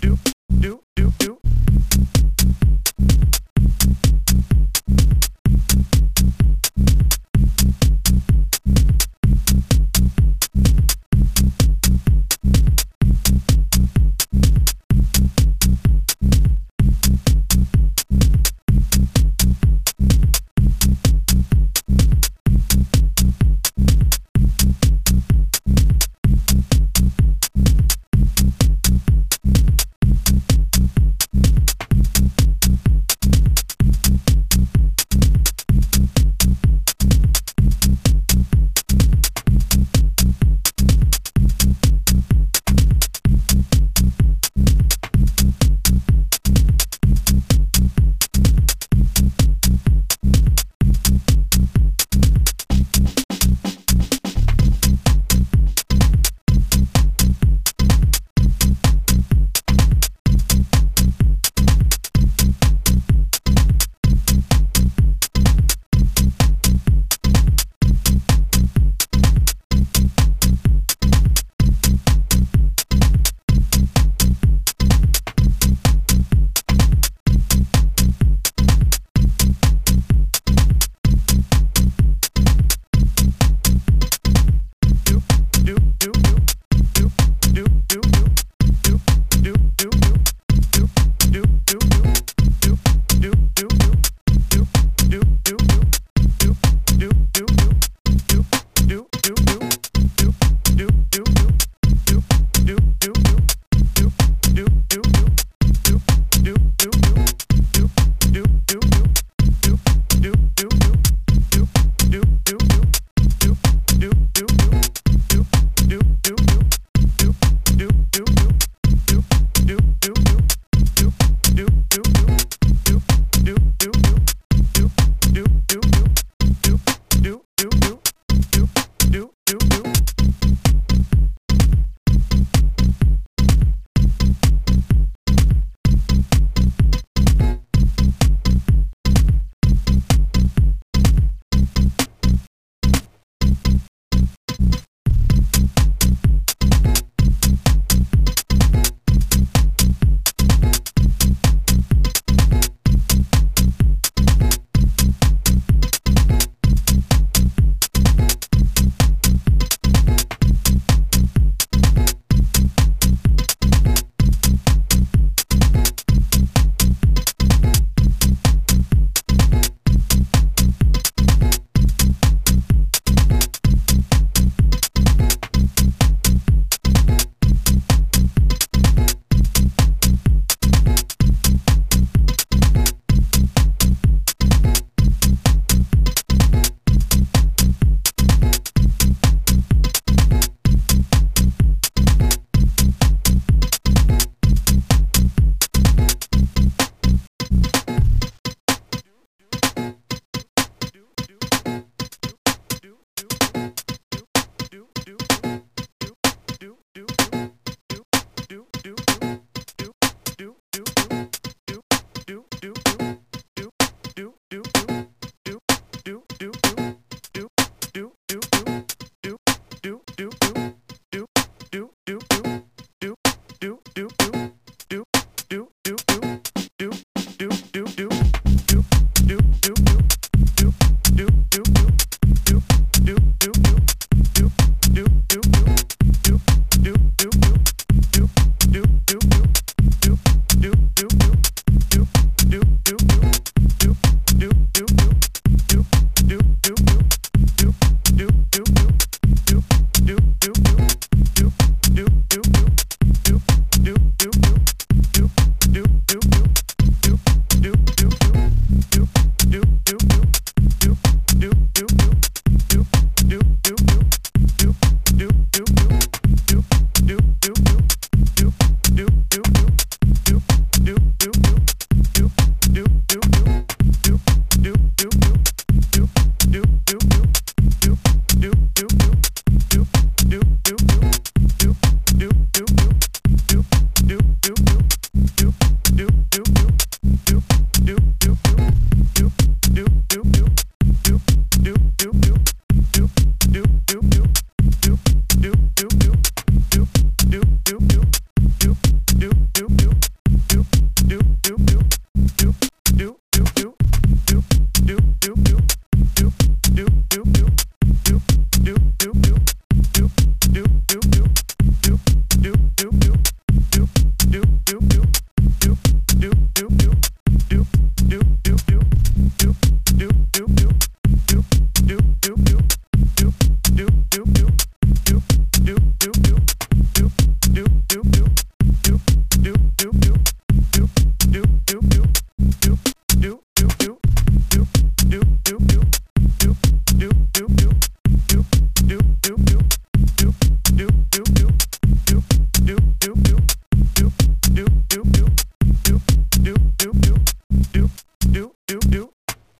do.